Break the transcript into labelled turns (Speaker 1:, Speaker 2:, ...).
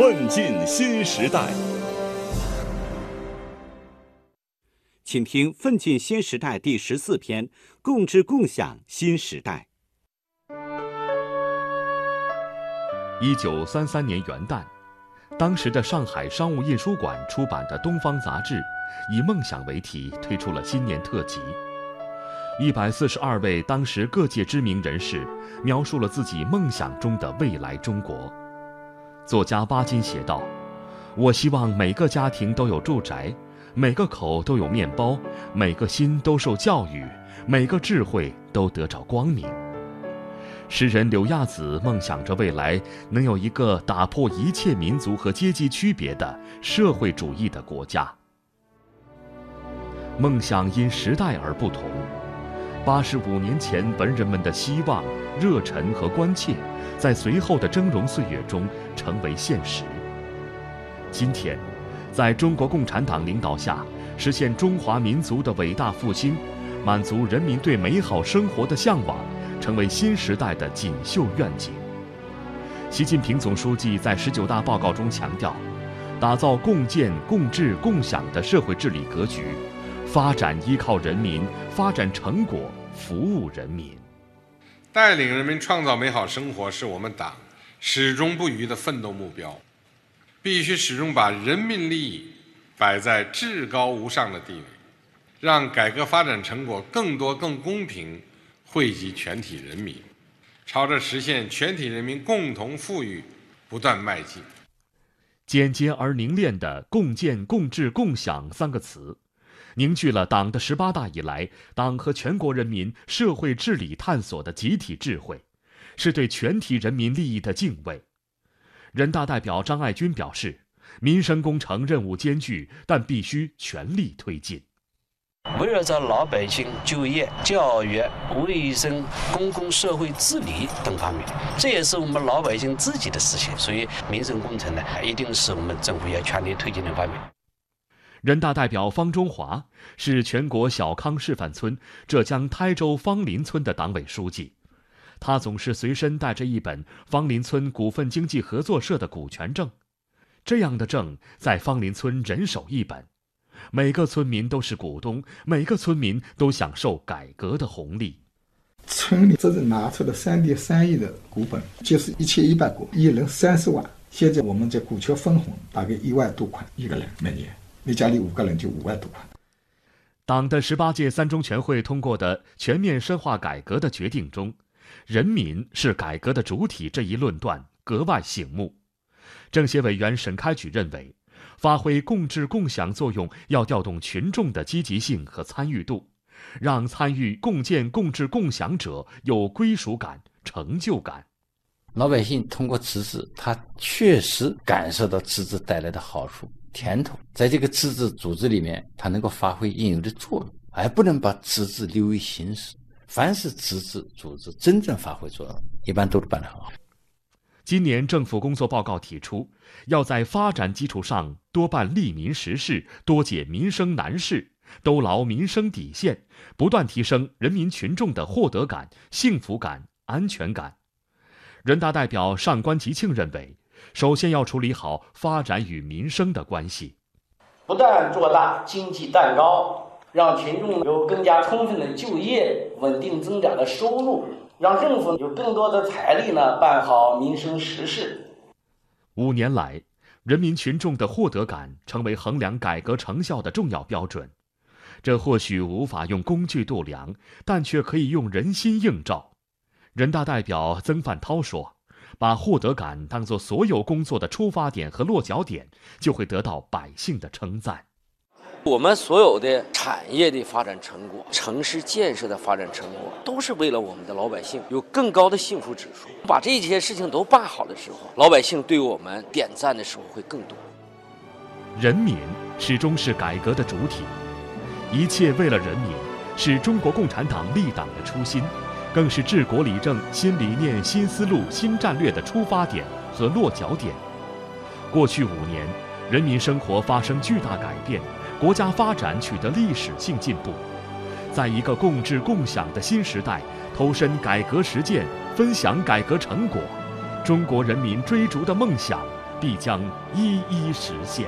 Speaker 1: 奋进新时代，
Speaker 2: 请听《奋进新时代》第十四篇：共治共享新时代。
Speaker 3: 一九三三年元旦，当时的上海商务印书馆出版的《东方》杂志，以“梦想”为题推出了新年特辑。一百四十二位当时各界知名人士描述了自己梦想中的未来中国。作家巴金写道：“我希望每个家庭都有住宅，每个口都有面包，每个心都受教育，每个智慧都得着光明。”诗人柳亚子梦想着未来能有一个打破一切民族和阶级区别的社会主义的国家。梦想因时代而不同，八十五年前文人们的希望、热忱和关切。在随后的峥嵘岁月中成为现实。今天，在中国共产党领导下，实现中华民族的伟大复兴，满足人民对美好生活的向往，成为新时代的锦绣愿景。习近平总书记在十九大报告中强调，打造共建共治共享的社会治理格局，发展依靠人民，发展成果服务人民。
Speaker 4: 带领人民创造美好生活是我们党始终不渝的奋斗目标，必须始终把人民利益摆在至高无上的地位，让改革发展成果更多、更公平惠及全体人民，朝着实现全体人民共同富裕不断迈进。
Speaker 3: 简洁而凝练的“共建共治共享”三个词。凝聚了党的十八大以来党和全国人民社会治理探索的集体智慧，是对全体人民利益的敬畏。人大代表张爱军表示：“民生工程任务艰巨，但必须全力推进。
Speaker 5: 围绕着老百姓就业、教育、卫生、公共社会治理等方面，这也是我们老百姓自己的事情。所以，民生工程呢，一定是我们政府要全力推进的方面。”
Speaker 3: 人大代表方中华是全国小康示范村浙江台州芳林村的党委书记，他总是随身带着一本芳林村股份经济合作社的股权证，这样的证在芳林村人手一本，每个村民都是股东，每个村民都享受改革的红利。
Speaker 6: 村里这是拿出了三点三亿的股本，就是一千一百股，一人三十万。现在我们这股权分红大概一万多块一个人每年。你家里五个人就五万多块。
Speaker 3: 党的十八届三中全会通过的全面深化改革的决定中，“人民是改革的主体”这一论断格外醒目。政协委员沈开举认为，发挥共治共享作用要调动群众的积极性和参与度，让参与共建共治共享者有归属感、成就感。
Speaker 7: 老百姓通过自治，他确实感受到自治带来的好处。甜头，在这个自治组织里面，它能够发挥应有的作用，而不能把自治流于形式。凡是自治组织真正发挥作用，一般都是办得很好。
Speaker 3: 今年政府工作报告提出，要在发展基础上多办利民实事，多解民生难事，兜牢民生底线，不断提升人民群众的获得感、幸福感、安全感。人大代表上官吉庆认为。首先要处理好发展与民生的关系，
Speaker 8: 不断做大经济蛋糕，让群众有更加充分的就业、稳定增长的收入，让政府有更多的财力呢办好民生实事。
Speaker 3: 五年来，人民群众的获得感成为衡量改革成效的重要标准，这或许无法用工具度量，但却可以用人心映照。人大代表曾范涛说。把获得感当作所有工作的出发点和落脚点，就会得到百姓的称赞。
Speaker 5: 我们所有的产业的发展成果、城市建设的发展成果，都是为了我们的老百姓有更高的幸福指数。把这些事情都办好的时候，老百姓对我们点赞的时候会更多。
Speaker 3: 人民始终是改革的主体，一切为了人民，是中国共产党立党的初心。更是治国理政新理念、新思路、新战略的出发点和落脚点。过去五年，人民生活发生巨大改变，国家发展取得历史性进步。在一个共治共享的新时代，投身改革实践，分享改革成果，中国人民追逐的梦想必将一一实现。